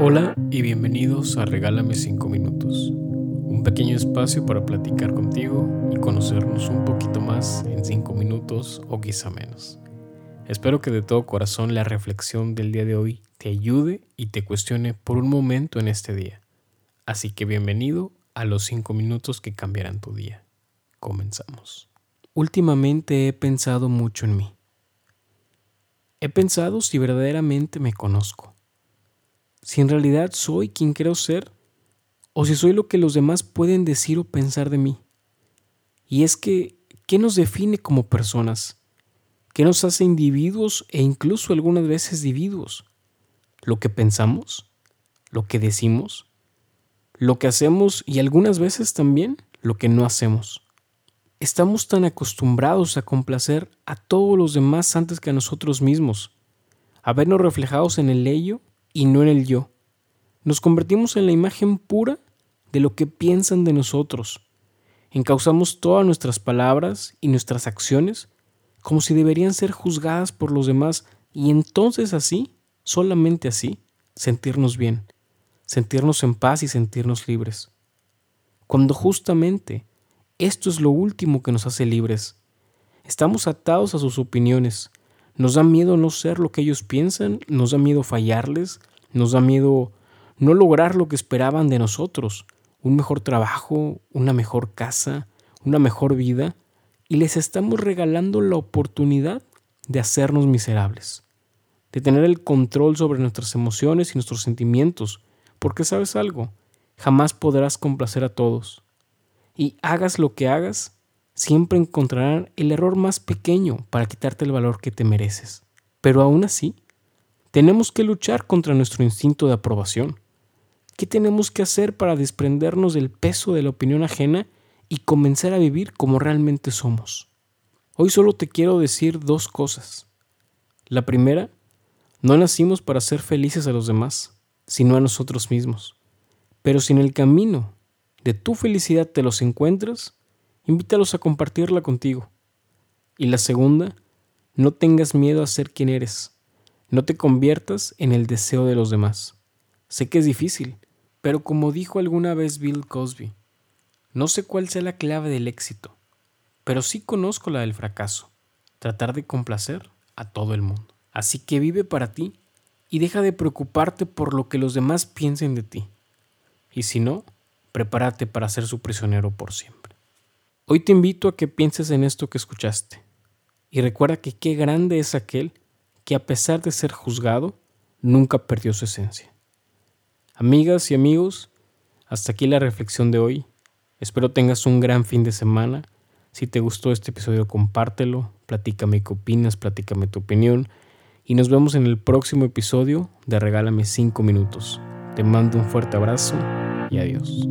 Hola y bienvenidos a Regálame 5 minutos, un pequeño espacio para platicar contigo y conocernos un poquito más en 5 minutos o quizá menos. Espero que de todo corazón la reflexión del día de hoy te ayude y te cuestione por un momento en este día. Así que bienvenido a los 5 minutos que cambiarán tu día. Comenzamos. Últimamente he pensado mucho en mí. He pensado si verdaderamente me conozco si en realidad soy quien creo ser o si soy lo que los demás pueden decir o pensar de mí. Y es que, ¿qué nos define como personas? ¿Qué nos hace individuos e incluso algunas veces individuos? ¿Lo que pensamos? ¿Lo que decimos? ¿Lo que hacemos y algunas veces también lo que no hacemos? Estamos tan acostumbrados a complacer a todos los demás antes que a nosotros mismos, a vernos reflejados en el ello y no en el yo. Nos convertimos en la imagen pura de lo que piensan de nosotros. Encauzamos todas nuestras palabras y nuestras acciones como si deberían ser juzgadas por los demás y entonces así, solamente así, sentirnos bien, sentirnos en paz y sentirnos libres. Cuando justamente esto es lo último que nos hace libres. Estamos atados a sus opiniones, nos da miedo no ser lo que ellos piensan, nos da miedo fallarles, nos da miedo no lograr lo que esperaban de nosotros, un mejor trabajo, una mejor casa, una mejor vida, y les estamos regalando la oportunidad de hacernos miserables, de tener el control sobre nuestras emociones y nuestros sentimientos, porque sabes algo, jamás podrás complacer a todos. Y hagas lo que hagas, siempre encontrarán el error más pequeño para quitarte el valor que te mereces. Pero aún así, tenemos que luchar contra nuestro instinto de aprobación. ¿Qué tenemos que hacer para desprendernos del peso de la opinión ajena y comenzar a vivir como realmente somos? Hoy solo te quiero decir dos cosas. La primera, no nacimos para ser felices a los demás, sino a nosotros mismos. Pero si en el camino de tu felicidad te los encuentras, invítalos a compartirla contigo. Y la segunda, no tengas miedo a ser quien eres. No te conviertas en el deseo de los demás. Sé que es difícil, pero como dijo alguna vez Bill Cosby, no sé cuál sea la clave del éxito, pero sí conozco la del fracaso, tratar de complacer a todo el mundo. Así que vive para ti y deja de preocuparte por lo que los demás piensen de ti. Y si no, prepárate para ser su prisionero por siempre. Hoy te invito a que pienses en esto que escuchaste y recuerda que qué grande es aquel que a pesar de ser juzgado, nunca perdió su esencia. Amigas y amigos, hasta aquí la reflexión de hoy. Espero tengas un gran fin de semana. Si te gustó este episodio, compártelo, platícame qué opinas, platícame tu opinión y nos vemos en el próximo episodio de Regálame 5 minutos. Te mando un fuerte abrazo y adiós.